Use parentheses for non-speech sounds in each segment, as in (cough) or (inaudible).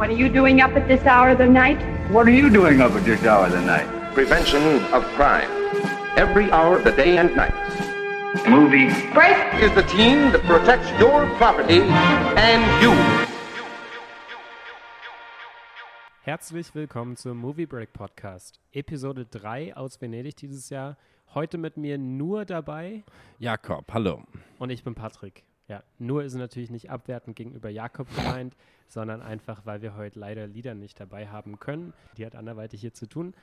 What are you doing up at this hour of the night? What are you doing up at this hour of the night? Prevention of crime. Every hour of the day and night. Movie. Break! Is the team that protects your property and you. Herzlich willkommen zum Movie Break Podcast. Episode 3 aus Venedig dieses Jahr. Heute mit mir nur dabei Jakob, hallo. und ich bin Patrick. Ja, nur ist natürlich nicht abwertend gegenüber Jakob gemeint, sondern einfach, weil wir heute leider Lieder nicht dabei haben können. Die hat anderweitig hier zu tun.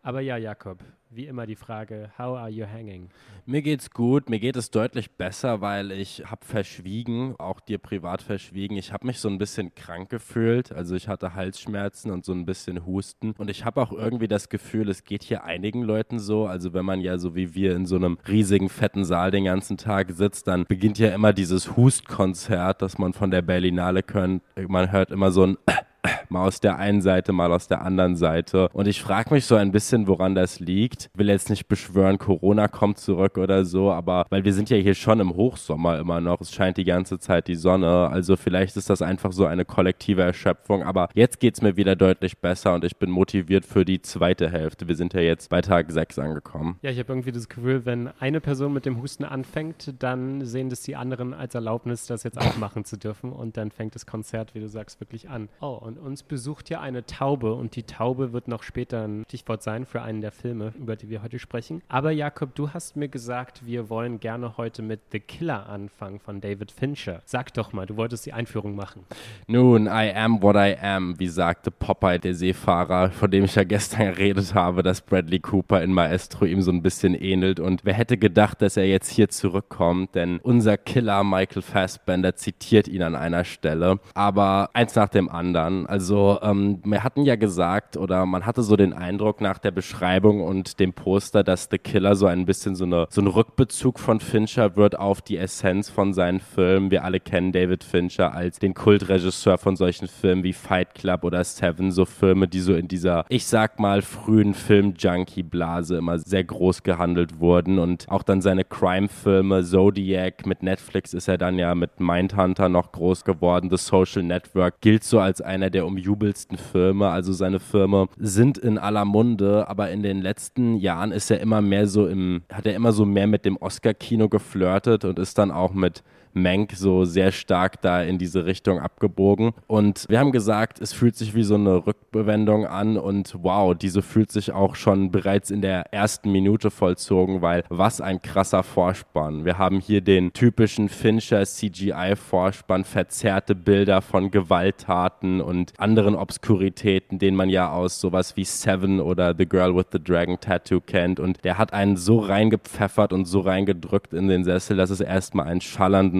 Aber ja, Jakob, wie immer die Frage, how are you hanging? Mir geht's gut, mir geht es deutlich besser, weil ich habe verschwiegen, auch dir privat verschwiegen. Ich habe mich so ein bisschen krank gefühlt, also ich hatte Halsschmerzen und so ein bisschen Husten und ich habe auch irgendwie das Gefühl, es geht hier einigen Leuten so, also wenn man ja so wie wir in so einem riesigen fetten Saal den ganzen Tag sitzt, dann beginnt ja immer dieses Hustkonzert, das man von der Berlinale kennt. Man hört immer so ein (coughs) mal aus der einen Seite, mal aus der anderen Seite. Und ich frage mich so ein bisschen, woran das liegt. Will jetzt nicht beschwören, Corona kommt zurück oder so, aber weil wir sind ja hier schon im Hochsommer immer noch. Es scheint die ganze Zeit die Sonne. Also vielleicht ist das einfach so eine kollektive Erschöpfung. Aber jetzt geht es mir wieder deutlich besser und ich bin motiviert für die zweite Hälfte. Wir sind ja jetzt bei Tag 6 angekommen. Ja, ich habe irgendwie das Gefühl, wenn eine Person mit dem Husten anfängt, dann sehen das die anderen als Erlaubnis, das jetzt auch machen zu dürfen. Und dann fängt das Konzert, wie du sagst, wirklich an. Oh, und uns besucht ja eine Taube und die Taube wird noch später ein Stichwort sein für einen der Filme, über die wir heute sprechen. Aber Jakob, du hast mir gesagt, wir wollen gerne heute mit The Killer anfangen von David Fincher. Sag doch mal, du wolltest die Einführung machen. Nun, I am what I am, wie sagte Popeye, der Seefahrer, von dem ich ja (laughs) gestern geredet habe, dass Bradley Cooper in Maestro ihm so ein bisschen ähnelt. Und wer hätte gedacht, dass er jetzt hier zurückkommt? Denn unser Killer Michael Fassbender zitiert ihn an einer Stelle. Aber eins nach dem anderen. Also, ähm, wir hatten ja gesagt, oder man hatte so den Eindruck nach der Beschreibung und dem Poster, dass The Killer so ein bisschen so, eine, so ein Rückbezug von Fincher wird auf die Essenz von seinen Filmen. Wir alle kennen David Fincher als den Kultregisseur von solchen Filmen wie Fight Club oder Seven, so Filme, die so in dieser, ich sag mal, frühen Film-Junkie-Blase immer sehr groß gehandelt wurden und auch dann seine Crime-Filme, Zodiac, mit Netflix ist er dann ja mit Mindhunter noch groß geworden. The Social Network gilt so als einer der umjubelsten Filme, also seine Filme sind in aller Munde, aber in den letzten Jahren ist er immer mehr so im, hat er immer so mehr mit dem Oscar-Kino geflirtet und ist dann auch mit Mank so sehr stark da in diese Richtung abgebogen. Und wir haben gesagt, es fühlt sich wie so eine Rückbewendung an und wow, diese fühlt sich auch schon bereits in der ersten Minute vollzogen, weil was ein krasser Vorspann. Wir haben hier den typischen Fincher CGI-Vorspann, verzerrte Bilder von Gewalttaten und anderen Obskuritäten, den man ja aus sowas wie Seven oder The Girl with the Dragon Tattoo kennt. Und der hat einen so reingepfeffert und so reingedrückt in den Sessel, dass es erstmal einen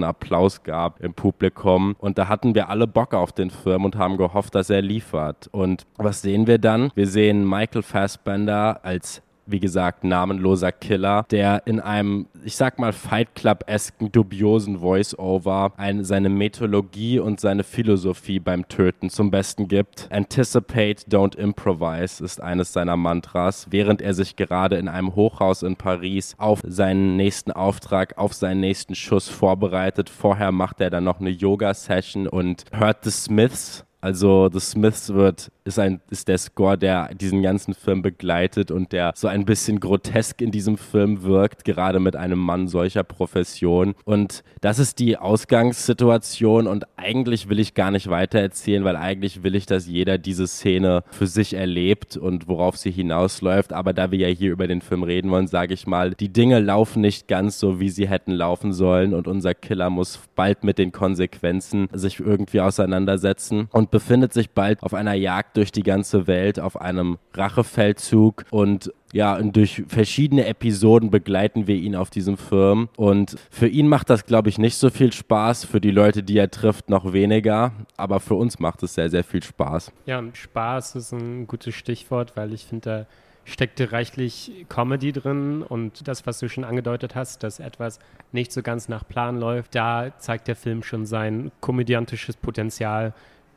schallenden Applaus gab im Publikum. Und da hatten wir alle Bock auf den Film und haben gehofft, dass er liefert. Und was sehen wir dann? Wir sehen Michael Fassbender als wie gesagt, namenloser Killer, der in einem, ich sag mal, Fight Club-esken, dubiosen Voice-Over eine, seine Methodologie und seine Philosophie beim Töten zum Besten gibt. Anticipate, don't improvise ist eines seiner Mantras, während er sich gerade in einem Hochhaus in Paris auf seinen nächsten Auftrag, auf seinen nächsten Schuss vorbereitet. Vorher macht er dann noch eine Yoga-Session und hört The Smiths also The Smiths wird, ist, ein, ist der Score, der diesen ganzen Film begleitet und der so ein bisschen grotesk in diesem Film wirkt, gerade mit einem Mann solcher Profession. Und das ist die Ausgangssituation und eigentlich will ich gar nicht weiter erzählen, weil eigentlich will ich, dass jeder diese Szene für sich erlebt und worauf sie hinausläuft. Aber da wir ja hier über den Film reden wollen, sage ich mal, die Dinge laufen nicht ganz so, wie sie hätten laufen sollen und unser Killer muss bald mit den Konsequenzen sich irgendwie auseinandersetzen und befindet sich bald auf einer Jagd durch die ganze Welt, auf einem Rachefeldzug und ja, und durch verschiedene Episoden begleiten wir ihn auf diesem Film. Und für ihn macht das, glaube ich, nicht so viel Spaß. Für die Leute, die er trifft, noch weniger. Aber für uns macht es sehr, sehr viel Spaß. Ja, und Spaß ist ein gutes Stichwort, weil ich finde, da steckte reichlich Comedy drin und das, was du schon angedeutet hast, dass etwas nicht so ganz nach Plan läuft, da zeigt der Film schon sein komödiantisches Potenzial,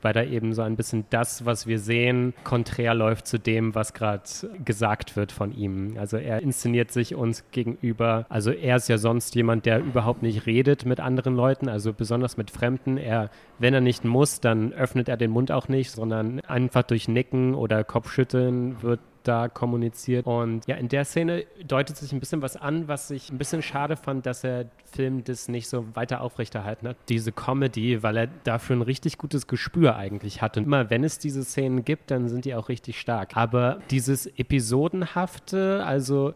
weil da eben so ein bisschen das, was wir sehen, konträr läuft zu dem, was gerade gesagt wird von ihm. Also er inszeniert sich uns gegenüber. Also er ist ja sonst jemand, der überhaupt nicht redet mit anderen Leuten, also besonders mit Fremden. Er, wenn er nicht muss, dann öffnet er den Mund auch nicht, sondern einfach durch Nicken oder Kopfschütteln wird da kommuniziert. Und ja, in der Szene deutet sich ein bisschen was an, was ich ein bisschen schade fand, dass der Film das nicht so weiter aufrechterhalten hat. Diese Comedy, weil er dafür ein richtig gutes Gespür eigentlich hat. Und immer wenn es diese Szenen gibt, dann sind die auch richtig stark. Aber dieses Episodenhafte, also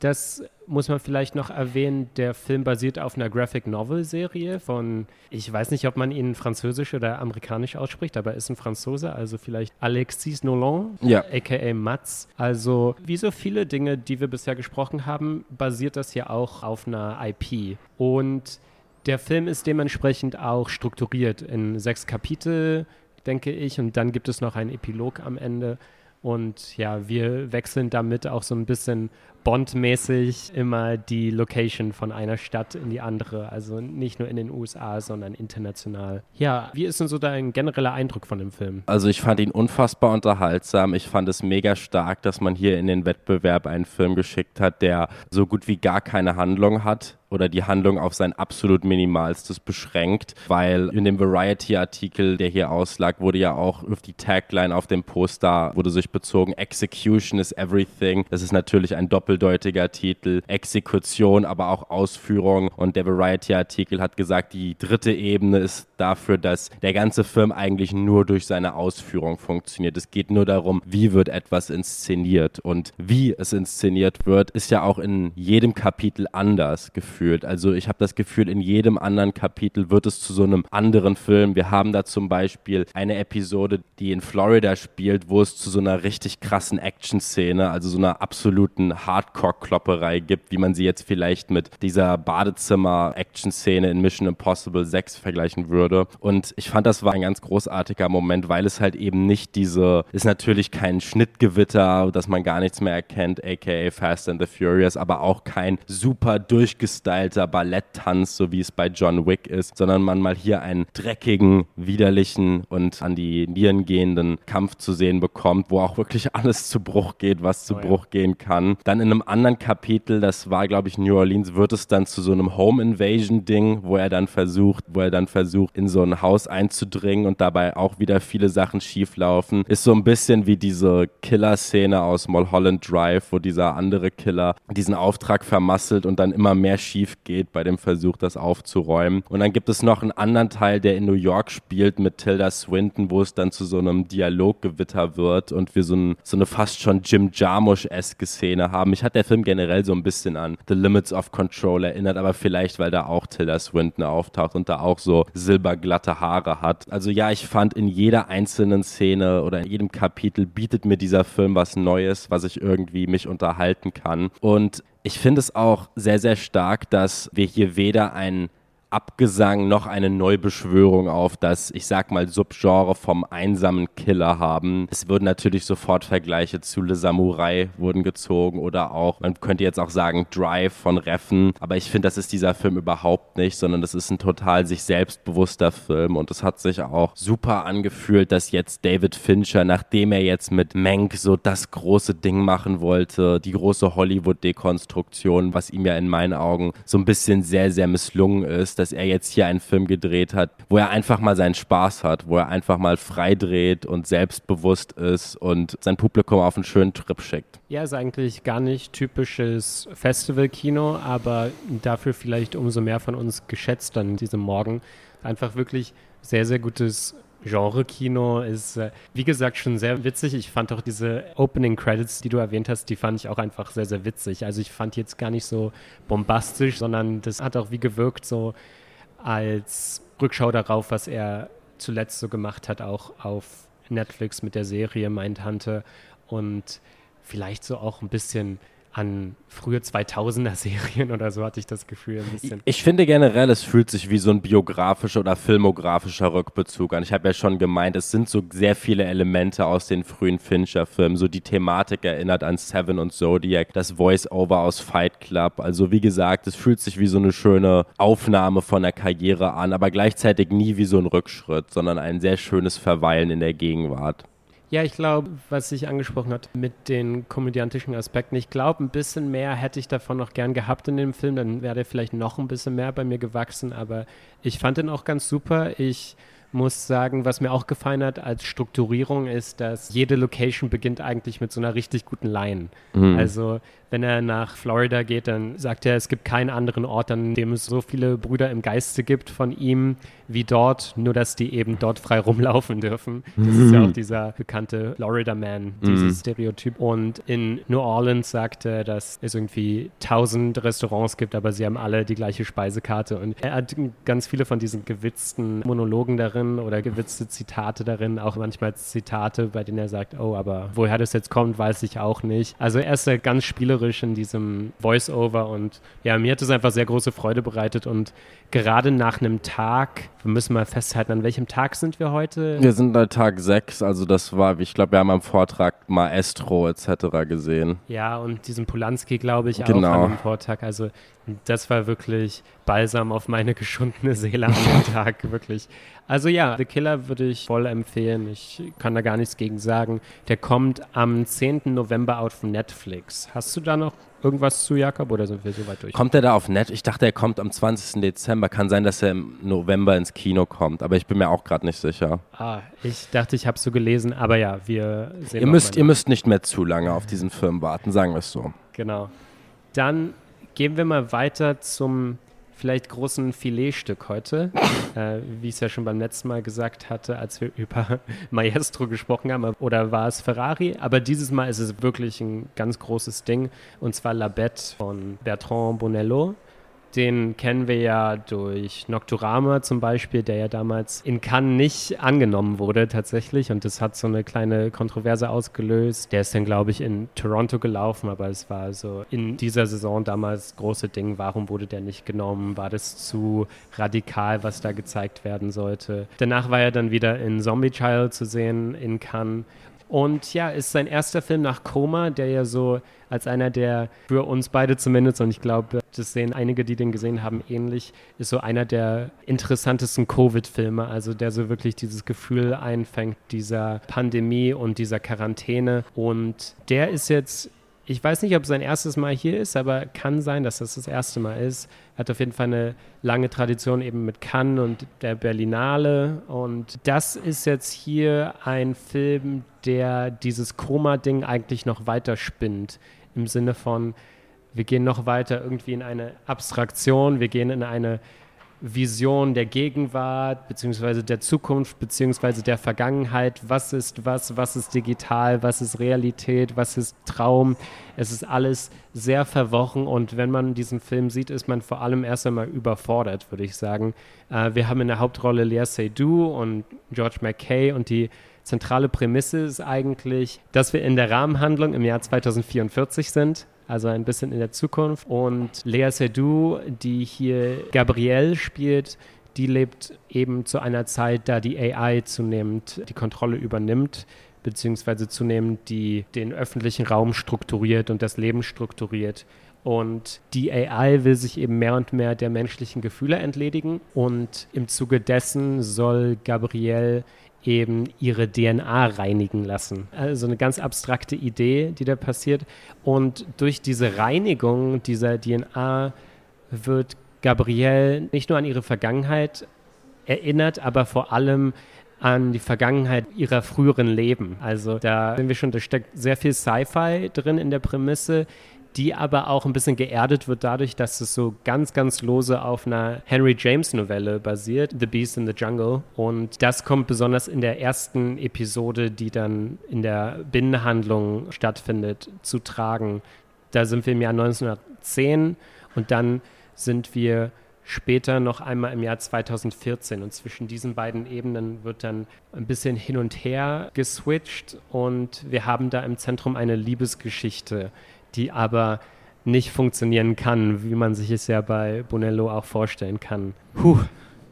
das muss man vielleicht noch erwähnen, der Film basiert auf einer Graphic Novel Serie von, ich weiß nicht, ob man ihn französisch oder amerikanisch ausspricht, aber er ist ein Franzose, also vielleicht Alexis Nolan, ja. aka Mats. Also wie so viele Dinge, die wir bisher gesprochen haben, basiert das hier auch auf einer IP. Und der Film ist dementsprechend auch strukturiert in sechs Kapitel, denke ich, und dann gibt es noch einen Epilog am Ende. Und ja, wir wechseln damit auch so ein bisschen Bond-mäßig immer die Location von einer Stadt in die andere. Also nicht nur in den USA, sondern international. Ja, wie ist denn so dein genereller Eindruck von dem Film? Also ich fand ihn unfassbar unterhaltsam. Ich fand es mega stark, dass man hier in den Wettbewerb einen Film geschickt hat, der so gut wie gar keine Handlung hat oder die Handlung auf sein absolut Minimalstes beschränkt, weil in dem Variety-Artikel, der hier auslag, wurde ja auch auf die Tagline auf dem Poster, wurde sich bezogen, Execution is everything. Das ist natürlich ein doppeldeutiger Titel, Exekution, aber auch Ausführung und der Variety-Artikel hat gesagt, die dritte Ebene ist dafür, dass der ganze Film eigentlich nur durch seine Ausführung funktioniert. Es geht nur darum, wie wird etwas inszeniert und wie es inszeniert wird, ist ja auch in jedem Kapitel anders gefühlt. Also ich habe das Gefühl, in jedem anderen Kapitel wird es zu so einem anderen Film. Wir haben da zum Beispiel eine Episode, die in Florida spielt, wo es zu so einer richtig krassen Action-Szene, also so einer absoluten Hardcore-Klopperei gibt, wie man sie jetzt vielleicht mit dieser Badezimmer-Action-Szene in Mission Impossible 6 vergleichen würde. Und ich fand, das war ein ganz großartiger Moment, weil es halt eben nicht diese, ist natürlich kein Schnittgewitter, dass man gar nichts mehr erkennt, aka Fast and the Furious, aber auch kein super durchgestylt gestylter Balletttanz, so wie es bei John Wick ist, sondern man mal hier einen dreckigen, widerlichen und an die Nieren gehenden Kampf zu sehen bekommt, wo auch wirklich alles zu Bruch geht, was zu oh, Bruch ja. gehen kann. Dann in einem anderen Kapitel, das war glaube ich New Orleans, wird es dann zu so einem Home Invasion Ding, wo er dann versucht, wo er dann versucht in so ein Haus einzudringen und dabei auch wieder viele Sachen schieflaufen. Ist so ein bisschen wie diese Killer-Szene aus Mulholland Drive, wo dieser andere Killer diesen Auftrag vermasselt und dann immer mehr schief schief geht bei dem Versuch, das aufzuräumen. Und dann gibt es noch einen anderen Teil, der in New York spielt mit Tilda Swinton, wo es dann zu so einem Dialoggewitter wird und wir so, ein, so eine fast schon Jim Jarmusch-eske Szene haben. Ich hat der Film generell so ein bisschen an The Limits of Control erinnert, aber vielleicht, weil da auch Tilda Swinton auftaucht und da auch so silberglatte Haare hat. Also ja, ich fand in jeder einzelnen Szene oder in jedem Kapitel bietet mir dieser Film was Neues, was ich irgendwie mich unterhalten kann. Und ich finde es auch sehr, sehr stark, dass wir hier weder ein Abgesang noch eine Neubeschwörung auf das, ich sag mal, Subgenre vom einsamen Killer haben. Es würden natürlich sofort Vergleiche zu Le Samurai wurden gezogen oder auch, man könnte jetzt auch sagen, Drive von Reffen. Aber ich finde, das ist dieser Film überhaupt nicht, sondern das ist ein total sich selbstbewusster Film und es hat sich auch super angefühlt, dass jetzt David Fincher, nachdem er jetzt mit Mank so das große Ding machen wollte, die große Hollywood-Dekonstruktion, was ihm ja in meinen Augen so ein bisschen sehr, sehr misslungen ist, dass er jetzt hier einen Film gedreht hat, wo er einfach mal seinen Spaß hat, wo er einfach mal frei dreht und selbstbewusst ist und sein Publikum auf einen schönen Trip schickt. Ja, ist eigentlich gar nicht typisches Festivalkino, aber dafür vielleicht umso mehr von uns geschätzt an diesem Morgen. Einfach wirklich sehr, sehr gutes Genre-Kino ist, äh, wie gesagt, schon sehr witzig. Ich fand auch diese Opening Credits, die du erwähnt hast, die fand ich auch einfach sehr, sehr witzig. Also ich fand jetzt gar nicht so bombastisch, sondern das hat auch wie gewirkt, so als Rückschau darauf, was er zuletzt so gemacht hat, auch auf Netflix mit der Serie Mindhunter und vielleicht so auch ein bisschen an frühe 2000er Serien oder so hatte ich das Gefühl ein bisschen. Ich finde generell, es fühlt sich wie so ein biografischer oder filmografischer Rückbezug an. Ich habe ja schon gemeint, es sind so sehr viele Elemente aus den frühen Fincher-Filmen. So die Thematik erinnert an Seven und Zodiac, das Voice-Over aus Fight Club. Also wie gesagt, es fühlt sich wie so eine schöne Aufnahme von der Karriere an, aber gleichzeitig nie wie so ein Rückschritt, sondern ein sehr schönes Verweilen in der Gegenwart. Ja, ich glaube, was ich angesprochen hat mit den komödiantischen Aspekten, ich glaube, ein bisschen mehr hätte ich davon noch gern gehabt in dem Film, dann wäre der vielleicht noch ein bisschen mehr bei mir gewachsen, aber ich fand den auch ganz super. Ich muss sagen, was mir auch gefallen hat als Strukturierung ist, dass jede Location beginnt eigentlich mit so einer richtig guten Line. Mhm. Also wenn er nach Florida geht, dann sagt er, es gibt keinen anderen Ort, an dem es so viele Brüder im Geiste gibt von ihm wie dort, nur dass die eben dort frei rumlaufen dürfen. Das mhm. ist ja auch dieser bekannte Florida Man, dieses mhm. Stereotyp. Und in New Orleans sagt er, dass es irgendwie tausend Restaurants gibt, aber sie haben alle die gleiche Speisekarte. Und er hat ganz viele von diesen gewitzten Monologen darin oder gewitzte Zitate darin, auch manchmal Zitate, bei denen er sagt, oh, aber woher das jetzt kommt, weiß ich auch nicht. Also er ist ja ganz spielerisch spielerisch in diesem Voice-Over und ja, mir hat es einfach sehr große Freude bereitet und gerade nach einem Tag, wir müssen mal festhalten, an welchem Tag sind wir heute? Wir sind bei Tag 6, also das war, ich glaube, wir haben am Vortrag Maestro etc. gesehen. Ja, und diesen Polanski, glaube ich, genau. auch an dem Vortag, also das war wirklich Balsam auf meine geschundene Seele an dem (laughs) Tag, wirklich. Also ja, The Killer würde ich voll empfehlen. Ich kann da gar nichts gegen sagen. Der kommt am 10. November auf Netflix. Hast du da noch irgendwas zu, Jakob, oder sind wir so weit durch? Kommt er da auf Net? Ich dachte, er kommt am 20. Dezember. Kann sein, dass er im November ins Kino kommt, aber ich bin mir auch gerade nicht sicher. Ah, ich dachte, ich habe es so gelesen, aber ja, wir sehen ihr müsst, ihr müsst nicht mehr zu lange auf diesen Film warten, sagen wir es so. Genau. Dann gehen wir mal weiter zum vielleicht großen Filetstück heute, (laughs) äh, wie ich es ja schon beim letzten Mal gesagt hatte, als wir (laughs) über Maestro gesprochen haben, oder war es Ferrari? Aber dieses Mal ist es wirklich ein ganz großes Ding, und zwar La Bête von Bertrand Bonello. Den kennen wir ja durch Nocturama zum Beispiel, der ja damals in Cannes nicht angenommen wurde tatsächlich und das hat so eine kleine Kontroverse ausgelöst. Der ist dann, glaube ich, in Toronto gelaufen, aber es war so in dieser Saison damals große Ding. Warum wurde der nicht genommen? War das zu radikal, was da gezeigt werden sollte? Danach war er dann wieder in Zombie Child zu sehen in Cannes und ja, ist sein erster Film nach Koma, der ja so als einer der, für uns beide zumindest, und ich glaube, das sehen einige, die den gesehen haben, ähnlich, ist so einer der interessantesten Covid-Filme, also der so wirklich dieses Gefühl einfängt, dieser Pandemie und dieser Quarantäne. Und der ist jetzt ich weiß nicht, ob es sein erstes Mal hier ist, aber kann sein, dass das das erste Mal ist. Er hat auf jeden Fall eine lange Tradition eben mit Cannes und der Berlinale. Und das ist jetzt hier ein Film, der dieses Koma-Ding eigentlich noch weiter spinnt. Im Sinne von, wir gehen noch weiter irgendwie in eine Abstraktion, wir gehen in eine Vision der Gegenwart, beziehungsweise der Zukunft, beziehungsweise der Vergangenheit. Was ist was? Was ist digital? Was ist Realität? Was ist Traum? Es ist alles sehr verworren und wenn man diesen Film sieht, ist man vor allem erst einmal überfordert, würde ich sagen. Äh, wir haben in der Hauptrolle Lea Seydoux und George McKay und die zentrale Prämisse ist eigentlich, dass wir in der Rahmenhandlung im Jahr 2044 sind also ein bisschen in der Zukunft. Und Lea Seydoux, die hier Gabrielle spielt, die lebt eben zu einer Zeit, da die AI zunehmend die Kontrolle übernimmt beziehungsweise zunehmend die den öffentlichen Raum strukturiert und das Leben strukturiert. Und die AI will sich eben mehr und mehr der menschlichen Gefühle entledigen. Und im Zuge dessen soll Gabrielle eben ihre DNA reinigen lassen. Also eine ganz abstrakte Idee, die da passiert. Und durch diese Reinigung dieser DNA wird Gabrielle nicht nur an ihre Vergangenheit erinnert, aber vor allem an die Vergangenheit ihrer früheren Leben. Also da sind wir schon, da steckt sehr viel Sci-Fi drin in der Prämisse, die aber auch ein bisschen geerdet wird dadurch, dass es so ganz, ganz lose auf einer Henry James Novelle basiert, The Beast in the Jungle. Und das kommt besonders in der ersten Episode, die dann in der Binnenhandlung stattfindet, zu tragen. Da sind wir im Jahr 1910 und dann sind wir später noch einmal im Jahr 2014. Und zwischen diesen beiden Ebenen wird dann ein bisschen hin und her geswitcht und wir haben da im Zentrum eine Liebesgeschichte, die aber nicht funktionieren kann, wie man sich es ja bei Bonello auch vorstellen kann. Puh,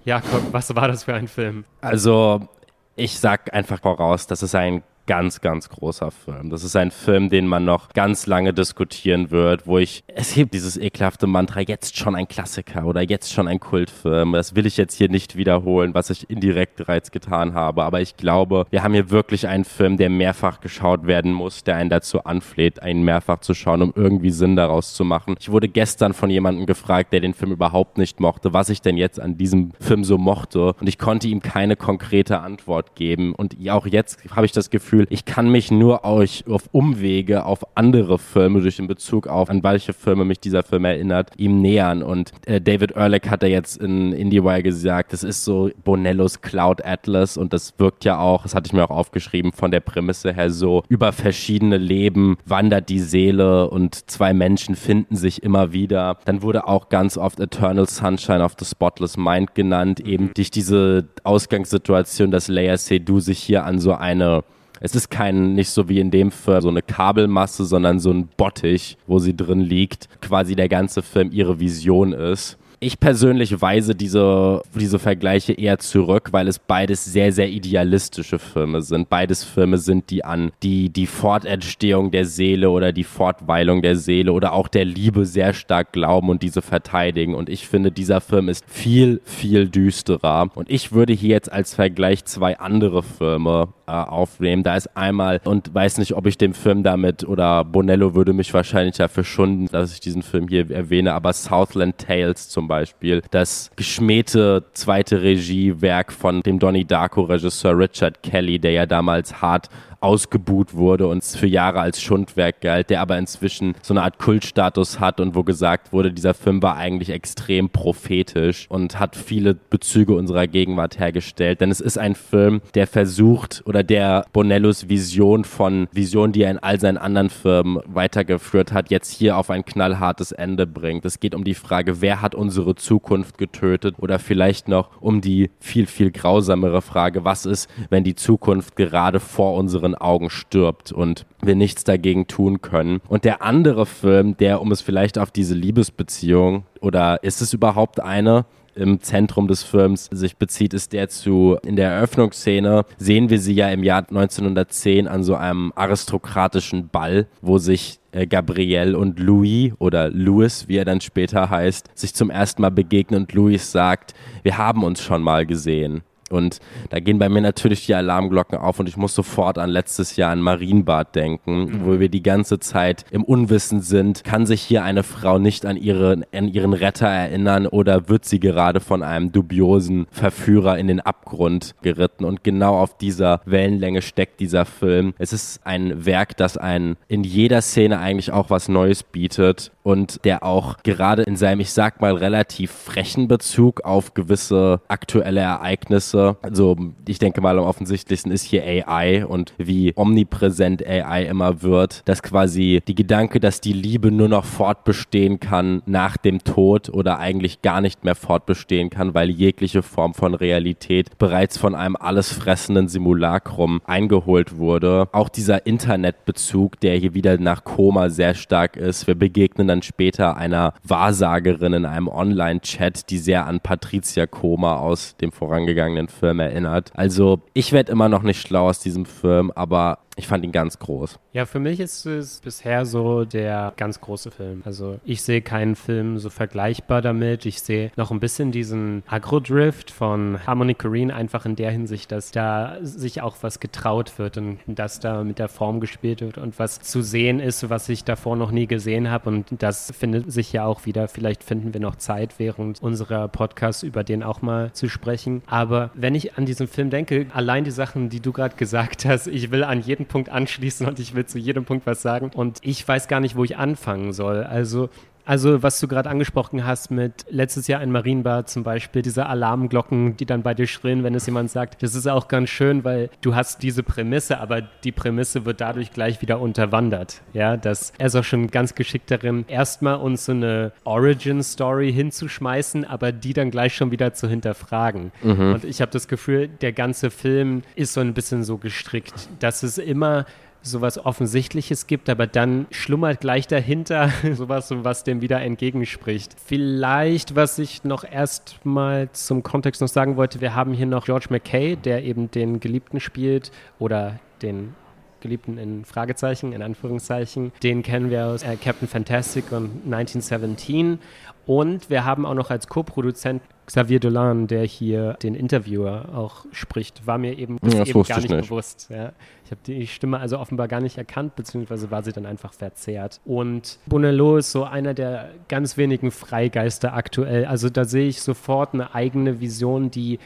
Jakob, was war das für ein Film? Also, ich sag einfach voraus, das ist ein ganz, ganz großer Film. Das ist ein Film, den man noch ganz lange diskutieren wird, wo ich, es hebt dieses ekelhafte Mantra, jetzt schon ein Klassiker oder jetzt schon ein Kultfilm. Das will ich jetzt hier nicht wiederholen, was ich indirekt bereits getan habe. Aber ich glaube, wir haben hier wirklich einen Film, der mehrfach geschaut werden muss, der einen dazu anfleht, einen mehrfach zu schauen, um irgendwie Sinn daraus zu machen. Ich wurde gestern von jemandem gefragt, der den Film überhaupt nicht mochte, was ich denn jetzt an diesem Film so mochte. Und ich konnte ihm keine konkrete Antwort geben. Und auch jetzt habe ich das Gefühl, Gefühl, ich kann mich nur euch auf Umwege auf andere Filme durch den Bezug auf, an welche Filme mich dieser Film erinnert, ihm nähern. Und äh, David Ehrlich hat er jetzt in IndieWire gesagt, das ist so Bonellos Cloud Atlas und das wirkt ja auch, das hatte ich mir auch aufgeschrieben, von der Prämisse her so, über verschiedene Leben wandert die Seele und zwei Menschen finden sich immer wieder. Dann wurde auch ganz oft Eternal Sunshine of the Spotless Mind genannt, eben durch diese Ausgangssituation, dass Leia Seydoux sich hier an so eine es ist kein, nicht so wie in dem Film so eine Kabelmasse, sondern so ein Bottich, wo sie drin liegt. Quasi der ganze Film ihre Vision ist. Ich persönlich weise diese, diese Vergleiche eher zurück, weil es beides sehr, sehr idealistische Filme sind. Beides Filme sind, die an die, die Fortentstehung der Seele oder die Fortweilung der Seele oder auch der Liebe sehr stark glauben und diese verteidigen. Und ich finde, dieser Film ist viel, viel düsterer. Und ich würde hier jetzt als Vergleich zwei andere Filme äh, aufnehmen. Da ist einmal, und weiß nicht, ob ich den Film damit, oder Bonello würde mich wahrscheinlich dafür schunden, dass ich diesen Film hier erwähne, aber Southland Tales zum Beispiel, das geschmähte zweite Regiewerk von dem Donnie Darko-Regisseur Richard Kelly, der ja damals hart ausgebuht wurde und für Jahre als Schundwerk galt, der aber inzwischen so eine Art Kultstatus hat und wo gesagt wurde, dieser Film war eigentlich extrem prophetisch und hat viele Bezüge unserer Gegenwart hergestellt. Denn es ist ein Film, der versucht oder der Bonellos Vision von Vision, die er in all seinen anderen Filmen weitergeführt hat, jetzt hier auf ein knallhartes Ende bringt. Es geht um die Frage, wer hat unsere Zukunft getötet oder vielleicht noch um die viel, viel grausamere Frage, was ist, wenn die Zukunft gerade vor unseren Augen stirbt und wir nichts dagegen tun können. Und der andere Film, der, um es vielleicht auf diese Liebesbeziehung oder ist es überhaupt eine, im Zentrum des Films sich bezieht, ist der zu, in der Eröffnungsszene sehen wir sie ja im Jahr 1910 an so einem aristokratischen Ball, wo sich äh, Gabrielle und Louis oder Louis, wie er dann später heißt, sich zum ersten Mal begegnen und Louis sagt, wir haben uns schon mal gesehen. Und da gehen bei mir natürlich die Alarmglocken auf und ich muss sofort an letztes Jahr an Marienbad denken, mhm. wo wir die ganze Zeit im Unwissen sind. Kann sich hier eine Frau nicht an, ihre, an ihren Retter erinnern oder wird sie gerade von einem dubiosen Verführer in den Abgrund geritten? Und genau auf dieser Wellenlänge steckt dieser Film. Es ist ein Werk, das einen in jeder Szene eigentlich auch was Neues bietet und der auch gerade in seinem, ich sag mal, relativ frechen Bezug auf gewisse aktuelle Ereignisse Größe. Also ich denke mal am offensichtlichsten ist hier AI und wie omnipräsent AI immer wird, dass quasi die Gedanke, dass die Liebe nur noch fortbestehen kann nach dem Tod oder eigentlich gar nicht mehr fortbestehen kann, weil jegliche Form von Realität bereits von einem alles fressenden Simulacrum eingeholt wurde. Auch dieser Internetbezug, der hier wieder nach Koma sehr stark ist. Wir begegnen dann später einer Wahrsagerin in einem Online-Chat, die sehr an Patricia Koma aus dem vorangegangenen Film erinnert. Also ich werde immer noch nicht schlau aus diesem Film, aber ich fand ihn ganz groß. Ja, für mich ist es bisher so der ganz große Film. Also ich sehe keinen Film so vergleichbar damit. Ich sehe noch ein bisschen diesen Agro-Drift von Harmony Korine einfach in der Hinsicht, dass da sich auch was getraut wird und dass da mit der Form gespielt wird und was zu sehen ist, was ich davor noch nie gesehen habe. Und das findet sich ja auch wieder. Vielleicht finden wir noch Zeit während unserer Podcasts über den auch mal zu sprechen. Aber wenn ich an diesen Film denke, allein die Sachen, die du gerade gesagt hast, ich will an jeden Punkt anschließen und ich will zu jedem Punkt was sagen. Und ich weiß gar nicht, wo ich anfangen soll. Also also, was du gerade angesprochen hast mit letztes Jahr in Marienbad zum Beispiel, diese Alarmglocken, die dann bei dir schrillen, wenn es jemand sagt, das ist auch ganz schön, weil du hast diese Prämisse, aber die Prämisse wird dadurch gleich wieder unterwandert. Ja, dass er ist auch schon ganz geschickt darin, erstmal uns so eine Origin-Story hinzuschmeißen, aber die dann gleich schon wieder zu hinterfragen. Mhm. Und ich habe das Gefühl, der ganze Film ist so ein bisschen so gestrickt, dass es immer sowas Offensichtliches gibt, aber dann schlummert gleich dahinter (laughs) sowas, was dem wieder entgegenspricht. Vielleicht, was ich noch erstmal zum Kontext noch sagen wollte, wir haben hier noch George McKay, der eben den Geliebten spielt oder den Geliebten in Fragezeichen, in Anführungszeichen. Den kennen wir aus äh, Captain Fantastic und 1917. Und wir haben auch noch als Co-Produzent Xavier Dolan, der hier den Interviewer auch spricht. War mir eben, ja, eben gar nicht, nicht, bewusst. Ja. Ich habe die Stimme also offenbar gar nicht erkannt, beziehungsweise war sie dann einfach verzerrt. Und Bonello ist so einer der ganz wenigen Freigeister aktuell. Also da sehe ich sofort eine eigene Vision, die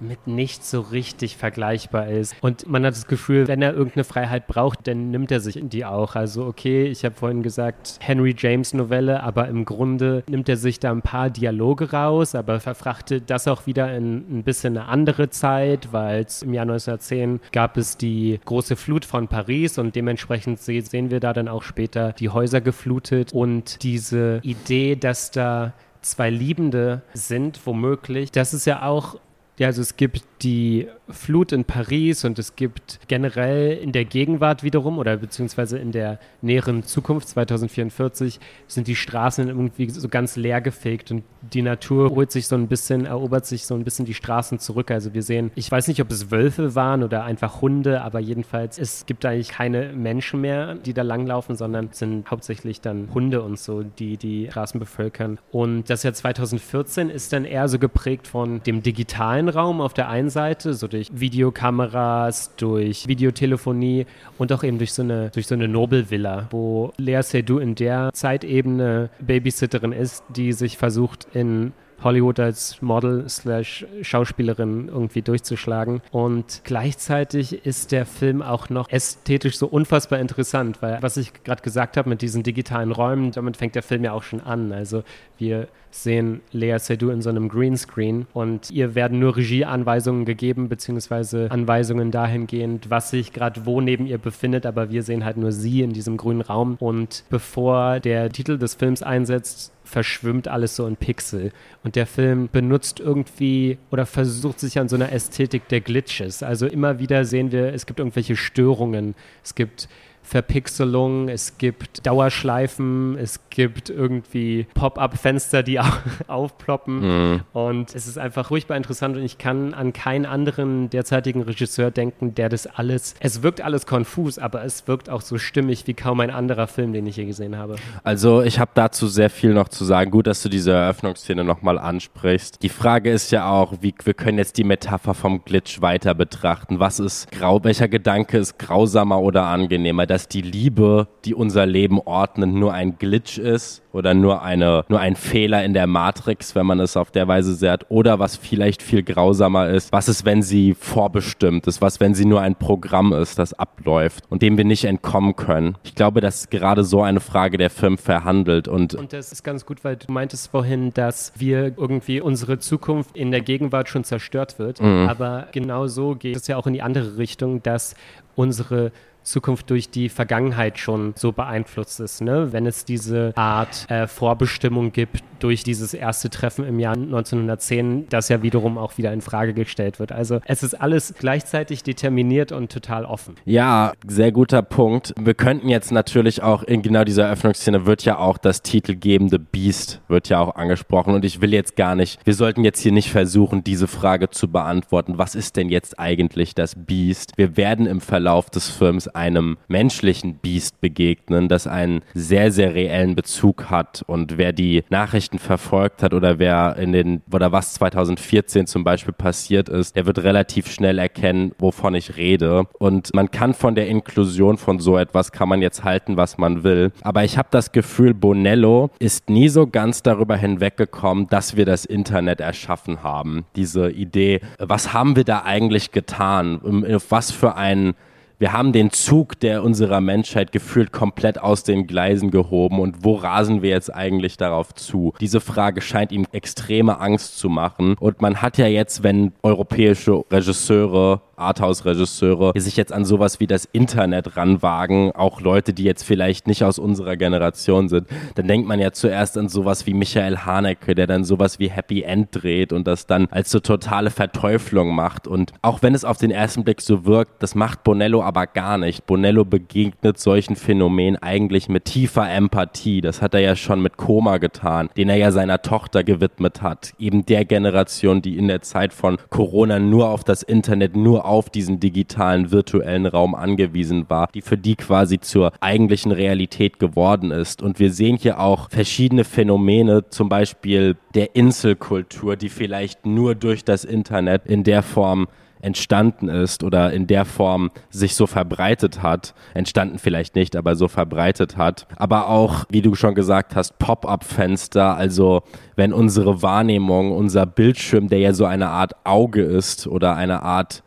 mit nichts so richtig vergleichbar ist. Und man hat das Gefühl, wenn er irgendeine Freiheit braucht, dann nimmt er sich die auch. Also okay, ich habe vorhin gesagt, Henry James Novelle, aber im Grunde nimmt er sich da ein paar Dialoge raus, aber verfrachtet das auch wieder in ein bisschen eine andere Zeit, weil im Jahr 1910 gab es die große Flut von Paris und dementsprechend sehen wir da dann auch später die Häuser geflutet und diese Idee, dass da zwei Liebende sind, womöglich. Das ist ja auch ja, also es gibt die Flut in Paris und es gibt generell in der Gegenwart wiederum oder beziehungsweise in der näheren Zukunft 2044 sind die Straßen irgendwie so ganz leer gefegt und die Natur holt sich so ein bisschen, erobert sich so ein bisschen die Straßen zurück. Also wir sehen, ich weiß nicht, ob es Wölfe waren oder einfach Hunde, aber jedenfalls es gibt eigentlich keine Menschen mehr, die da langlaufen, sondern es sind hauptsächlich dann Hunde und so, die die Straßen bevölkern. Und das Jahr 2014 ist dann eher so geprägt von dem digitalen Raum auf der einen Seite, so durch Videokameras, durch Videotelefonie und auch eben durch so eine, durch so eine Nobelvilla, wo Lea Seydoux in der Zeitebene Babysitterin ist, die sich versucht in Hollywood als Model slash Schauspielerin irgendwie durchzuschlagen. Und gleichzeitig ist der Film auch noch ästhetisch so unfassbar interessant, weil was ich gerade gesagt habe mit diesen digitalen Räumen, damit fängt der Film ja auch schon an. Also wir sehen Lea Seydoux in so einem Greenscreen und ihr werden nur Regieanweisungen gegeben, beziehungsweise Anweisungen dahingehend, was sich gerade wo neben ihr befindet, aber wir sehen halt nur sie in diesem grünen Raum und bevor der Titel des Films einsetzt, verschwimmt alles so in Pixel. Der Film benutzt irgendwie oder versucht sich an so einer Ästhetik der Glitches. Also immer wieder sehen wir, es gibt irgendwelche Störungen. Es gibt Verpixelung, es gibt Dauerschleifen, es gibt irgendwie Pop-up-Fenster, die (laughs) aufploppen. Mhm. Und es ist einfach furchtbar interessant und ich kann an keinen anderen derzeitigen Regisseur denken, der das alles. Es wirkt alles konfus, aber es wirkt auch so stimmig wie kaum ein anderer Film, den ich je gesehen habe. Also ich habe dazu sehr viel noch zu sagen. Gut, dass du diese Eröffnungsszene nochmal ansprichst. Die Frage ist ja auch, wie wir können jetzt die Metapher vom Glitch weiter betrachten. Was ist grau, welcher Gedanke ist grausamer oder angenehmer? Das dass die Liebe, die unser Leben ordnet, nur ein Glitch ist oder nur, eine, nur ein Fehler in der Matrix, wenn man es auf der Weise sagt, oder was vielleicht viel grausamer ist, was ist, wenn sie vorbestimmt ist, was, wenn sie nur ein Programm ist, das abläuft und dem wir nicht entkommen können. Ich glaube, das ist gerade so eine Frage der Film verhandelt und und das ist ganz gut, weil du meintest vorhin, dass wir irgendwie unsere Zukunft in der Gegenwart schon zerstört wird, mhm. aber genau so geht es ja auch in die andere Richtung, dass unsere Zukunft durch die Vergangenheit schon so beeinflusst ist. Ne? Wenn es diese Art äh, Vorbestimmung gibt durch dieses erste Treffen im Jahr 1910, das ja wiederum auch wieder in Frage gestellt wird. Also es ist alles gleichzeitig determiniert und total offen. Ja, sehr guter Punkt. Wir könnten jetzt natürlich auch in genau dieser Eröffnungsszene wird ja auch das titelgebende Beast wird ja auch angesprochen und ich will jetzt gar nicht, wir sollten jetzt hier nicht versuchen, diese Frage zu beantworten. Was ist denn jetzt eigentlich das Beast? Wir werden im Verlauf des Films einem menschlichen Biest begegnen, das einen sehr, sehr reellen Bezug hat. Und wer die Nachrichten verfolgt hat oder wer in den, oder was 2014 zum Beispiel passiert ist, der wird relativ schnell erkennen, wovon ich rede. Und man kann von der Inklusion von so etwas, kann man jetzt halten, was man will. Aber ich habe das Gefühl, Bonello ist nie so ganz darüber hinweggekommen, dass wir das Internet erschaffen haben. Diese Idee, was haben wir da eigentlich getan? Auf was für einen wir haben den Zug der unserer Menschheit gefühlt komplett aus den Gleisen gehoben und wo rasen wir jetzt eigentlich darauf zu? Diese Frage scheint ihm extreme Angst zu machen und man hat ja jetzt, wenn europäische Regisseure Arthouse-Regisseure, die sich jetzt an sowas wie das Internet ranwagen, auch Leute, die jetzt vielleicht nicht aus unserer Generation sind, dann denkt man ja zuerst an sowas wie Michael Haneke, der dann sowas wie Happy End dreht und das dann als so totale Verteuflung macht. Und auch wenn es auf den ersten Blick so wirkt, das macht Bonello aber gar nicht. Bonello begegnet solchen Phänomenen eigentlich mit tiefer Empathie. Das hat er ja schon mit Koma getan, den er ja seiner Tochter gewidmet hat. Eben der Generation, die in der Zeit von Corona nur auf das Internet, nur auf diesen digitalen, virtuellen Raum angewiesen war, die für die quasi zur eigentlichen Realität geworden ist. Und wir sehen hier auch verschiedene Phänomene, zum Beispiel der Inselkultur, die vielleicht nur durch das Internet in der Form entstanden ist oder in der Form sich so verbreitet hat, entstanden vielleicht nicht, aber so verbreitet hat. Aber auch, wie du schon gesagt hast, Pop-up-Fenster, also wenn unsere Wahrnehmung, unser Bildschirm, der ja so eine Art Auge ist oder eine Art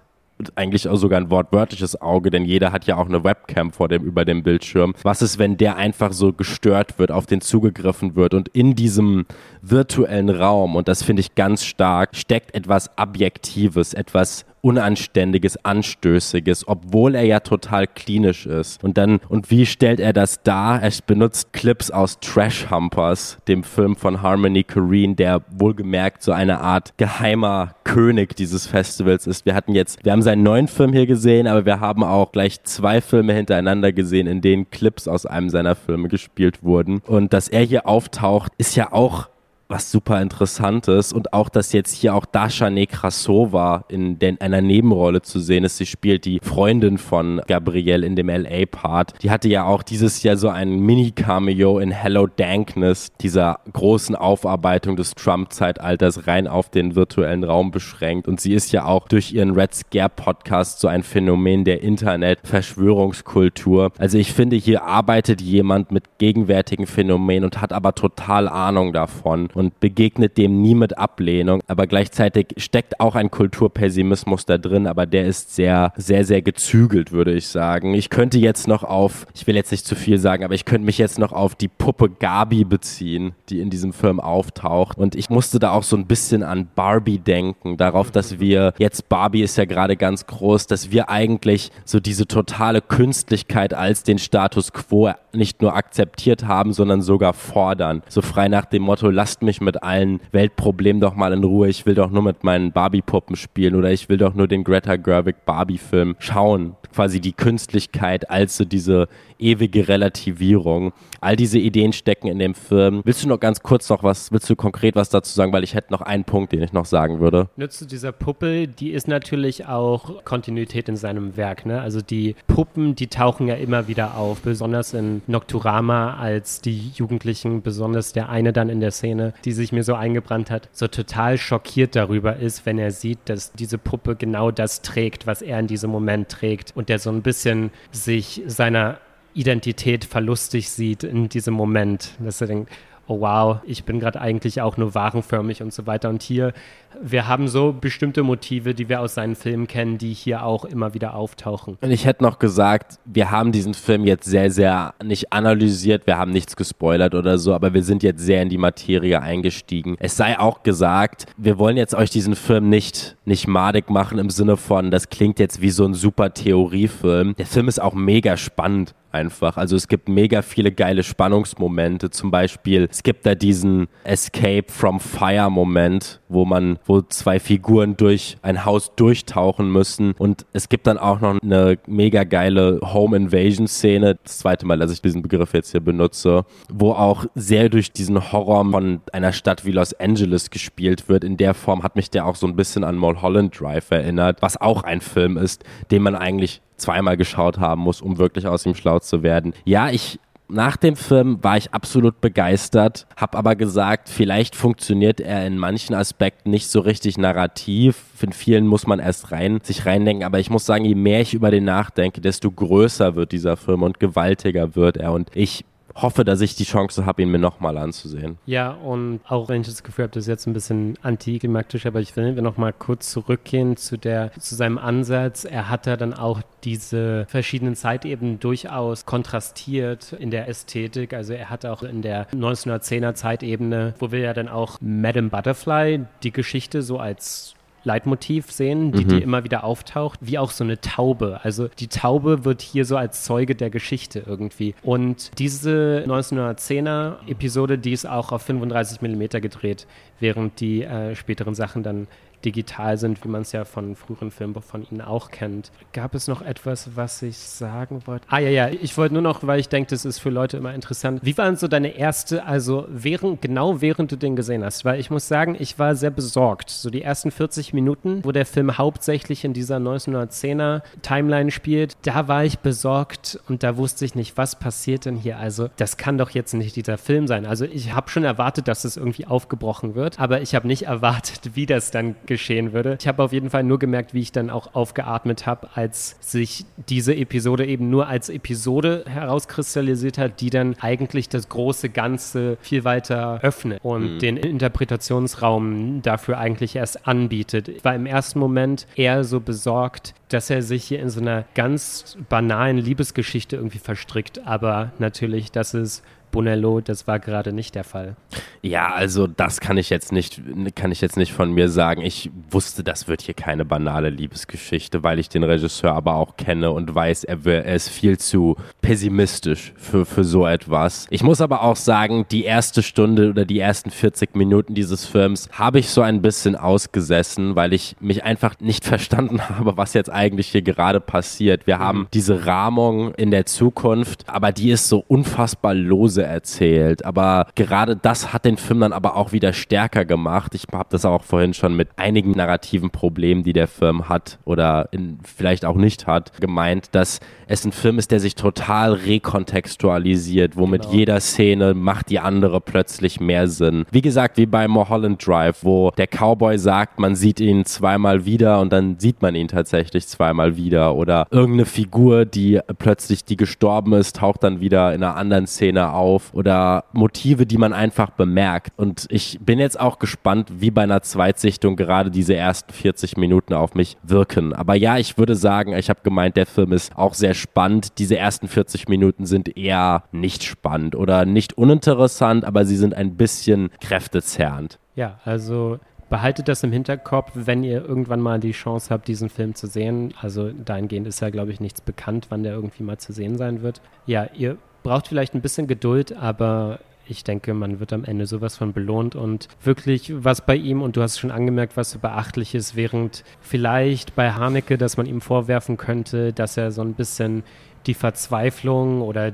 eigentlich auch sogar ein wortwörtliches Auge, denn jeder hat ja auch eine Webcam vor dem, über dem Bildschirm. Was ist, wenn der einfach so gestört wird, auf den zugegriffen wird und in diesem virtuellen Raum, und das finde ich ganz stark, steckt etwas Objektives, etwas Unanständiges, Anstößiges, obwohl er ja total klinisch ist. Und dann, und wie stellt er das dar? Er benutzt Clips aus Trash Humpers, dem Film von Harmony Korine, der wohlgemerkt so eine Art geheimer König dieses Festivals ist. Wir hatten jetzt, wir haben seinen neuen Film hier gesehen, aber wir haben auch gleich zwei Filme hintereinander gesehen, in denen Clips aus einem seiner Filme gespielt wurden. Und dass er hier auftaucht, ist ja auch was super interessantes und auch, dass jetzt hier auch Dasha Nekrasova in den, einer Nebenrolle zu sehen ist. Sie spielt die Freundin von Gabrielle in dem LA-Part. Die hatte ja auch dieses Jahr so ein Mini-Cameo in Hello Dankness, dieser großen Aufarbeitung des Trump-Zeitalters rein auf den virtuellen Raum beschränkt. Und sie ist ja auch durch ihren Red Scare-Podcast so ein Phänomen der Internet-Verschwörungskultur. Also ich finde, hier arbeitet jemand mit gegenwärtigen Phänomenen und hat aber total Ahnung davon begegnet dem nie mit Ablehnung. Aber gleichzeitig steckt auch ein Kulturpessimismus da drin, aber der ist sehr, sehr, sehr gezügelt, würde ich sagen. Ich könnte jetzt noch auf, ich will jetzt nicht zu viel sagen, aber ich könnte mich jetzt noch auf die Puppe Gabi beziehen, die in diesem Film auftaucht. Und ich musste da auch so ein bisschen an Barbie denken, darauf, dass wir, jetzt Barbie ist ja gerade ganz groß, dass wir eigentlich so diese totale Künstlichkeit als den Status quo nicht nur akzeptiert haben, sondern sogar fordern. So frei nach dem Motto, lasst mich mit allen Weltproblemen doch mal in Ruhe. Ich will doch nur mit meinen Barbie-Puppen spielen oder ich will doch nur den Greta Gerwig Barbie-Film schauen. Quasi die Künstlichkeit als so diese ewige Relativierung. All diese Ideen stecken in dem Film. Willst du noch ganz kurz noch was, willst du konkret was dazu sagen? Weil ich hätte noch einen Punkt, den ich noch sagen würde. Nütze dieser Puppe, die ist natürlich auch Kontinuität in seinem Werk. Ne? Also die Puppen, die tauchen ja immer wieder auf, besonders in Nocturama, als die Jugendlichen, besonders der eine dann in der Szene, die sich mir so eingebrannt hat, so total schockiert darüber ist, wenn er sieht, dass diese Puppe genau das trägt, was er in diesem Moment trägt und der so ein bisschen sich seiner Identität verlustig sieht in diesem Moment, dass er denkt, oh wow, ich bin gerade eigentlich auch nur warenförmig und so weiter. Und hier, wir haben so bestimmte Motive, die wir aus seinen Filmen kennen, die hier auch immer wieder auftauchen. Und ich hätte noch gesagt, wir haben diesen Film jetzt sehr, sehr nicht analysiert, wir haben nichts gespoilert oder so, aber wir sind jetzt sehr in die Materie eingestiegen. Es sei auch gesagt, wir wollen jetzt euch diesen Film nicht, nicht madig machen im Sinne von, das klingt jetzt wie so ein super Theoriefilm. Der Film ist auch mega spannend einfach. Also es gibt mega viele geile Spannungsmomente. Zum Beispiel, es gibt da diesen Escape from Fire Moment, wo man, wo zwei Figuren durch ein Haus durchtauchen müssen. Und es gibt dann auch noch eine mega geile Home Invasion Szene. Das zweite Mal, dass ich diesen Begriff jetzt hier benutze, wo auch sehr durch diesen Horror von einer Stadt wie Los Angeles gespielt wird. In der Form hat mich der auch so ein bisschen an Mulholland Drive erinnert, was auch ein Film ist, den man eigentlich zweimal geschaut haben muss, um wirklich aus ihm schlau zu werden. Ja, ich nach dem Film war ich absolut begeistert, habe aber gesagt, vielleicht funktioniert er in manchen Aspekten nicht so richtig narrativ. In vielen muss man erst rein, sich reindenken, aber ich muss sagen, je mehr ich über den nachdenke, desto größer wird dieser Film und gewaltiger wird er. Und ich hoffe, dass ich die Chance habe, ihn mir nochmal anzusehen. Ja, und auch wenn ich das Gefühl habe, das ist jetzt ein bisschen antiklimaktisch, aber ich will nochmal kurz zurückgehen zu, der, zu seinem Ansatz. Er hat ja dann auch diese verschiedenen Zeitebenen durchaus kontrastiert in der Ästhetik. Also er hat auch in der 1910er Zeitebene, wo wir ja dann auch Madame Butterfly, die Geschichte so als Leitmotiv sehen, die, Mhm. die immer wieder auftaucht, wie auch so eine Taube. Also die Taube wird hier so als Zeuge der Geschichte irgendwie. Und diese 1910er Episode, die ist auch auf 35 mm gedreht, während die äh, späteren Sachen dann digital sind, wie man es ja von früheren Filmen von ihnen auch kennt. Gab es noch etwas, was ich sagen wollte? Ah ja, ja, ich wollte nur noch, weil ich denke, das ist für Leute immer interessant. Wie war denn so deine erste, also während, genau während du den gesehen hast? Weil ich muss sagen, ich war sehr besorgt. So die ersten 40 Minuten, wo der Film hauptsächlich in dieser 1910er Timeline spielt, da war ich besorgt und da wusste ich nicht, was passiert denn hier? Also das kann doch jetzt nicht dieser Film sein. Also ich habe schon erwartet, dass es irgendwie aufgebrochen wird, aber ich habe nicht erwartet, wie das dann geschehen würde. Ich habe auf jeden Fall nur gemerkt, wie ich dann auch aufgeatmet habe, als sich diese Episode eben nur als Episode herauskristallisiert hat, die dann eigentlich das große Ganze viel weiter öffnet und den Interpretationsraum dafür eigentlich erst anbietet. Ich war im ersten Moment eher so besorgt, dass er sich hier in so einer ganz banalen Liebesgeschichte irgendwie verstrickt, aber natürlich, das ist Bonello, das war gerade nicht der Fall. Ja, also das kann ich jetzt nicht, kann ich jetzt nicht von mir sagen. Ich wusste, das wird hier keine banale Liebesgeschichte, weil ich den Regisseur aber auch kenne und weiß, er, er ist viel zu pessimistisch für, für so etwas. Ich muss aber auch sagen, die erste Stunde oder die ersten 40 Minuten dieses Films habe ich so ein bisschen ausgesessen, weil ich mich einfach nicht (laughs) verstanden habe, was jetzt eigentlich hier gerade passiert. Wir haben diese Rahmung in der Zukunft, aber die ist so unfassbar lose erzählt. Aber gerade das hat den Film dann aber auch wieder stärker gemacht. Ich habe das auch vorhin schon mit einigen narrativen Problemen, die der Film hat oder in, vielleicht auch nicht hat, gemeint, dass es ein Film ist, der sich total rekontextualisiert, womit Genau. jeder Szene macht die andere plötzlich mehr Sinn. Wie gesagt, wie bei Mulholland Drive, wo der Cowboy sagt, man sieht ihn zweimal wieder und dann sieht man ihn tatsächlich zweimal wieder. Oder irgendeine Figur, die plötzlich, die gestorben ist, taucht dann wieder in einer anderen Szene auf. Oder Motive, die man einfach bemerkt. Und ich bin jetzt auch gespannt, wie bei einer Zweitsichtung gerade diese ersten 40 Minuten auf mich wirken. Aber ja, ich würde sagen, ich habe gemeint, der Film ist auch sehr spannend. Diese ersten 40 Minuten sind eher nicht spannend oder nicht uninteressant, aber sie sind ein bisschen kräftezerrend. Ja, also behaltet das im Hinterkopf, wenn ihr irgendwann mal die Chance habt, diesen Film zu sehen. Also dahingehend ist ja, glaube ich, nichts bekannt, wann der irgendwie mal zu sehen sein wird. Ja, ihr braucht vielleicht ein bisschen Geduld, aber ich denke, man wird am Ende sowas von belohnt. Und wirklich was bei ihm, und du hast schon angemerkt, was so beachtlich ist, während vielleicht bei Haneke, dass man ihm vorwerfen könnte, dass er so ein bisschen die Verzweiflung oder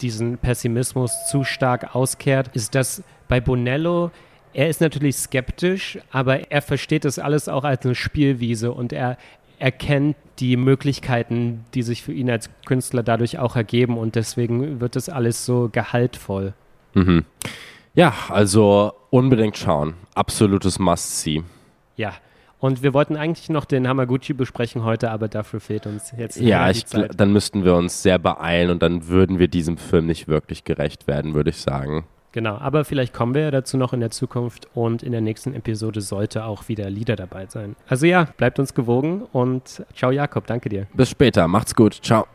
diesen Pessimismus zu stark auskehrt, ist das bei Bonello, er ist natürlich skeptisch, aber er versteht das alles auch als eine Spielwiese. Und er erkennt die Möglichkeiten, die sich für ihn als Künstler dadurch auch ergeben und deswegen wird das alles so gehaltvoll. Mhm. Ja, also unbedingt schauen. Absolutes Must-See. Ja. Und wir wollten eigentlich noch den Hamaguchi besprechen heute, aber dafür fehlt uns jetzt Ja, ich, Zeit. dann müssten wir uns sehr beeilen und dann würden wir diesem Film nicht wirklich gerecht werden, würde ich sagen. Genau, aber vielleicht kommen wir ja dazu noch in der Zukunft und in der nächsten Episode sollte auch wieder Lieder dabei sein. Also ja, bleibt uns gewogen und ciao Jakob, danke dir. Bis später, macht's gut, ciao.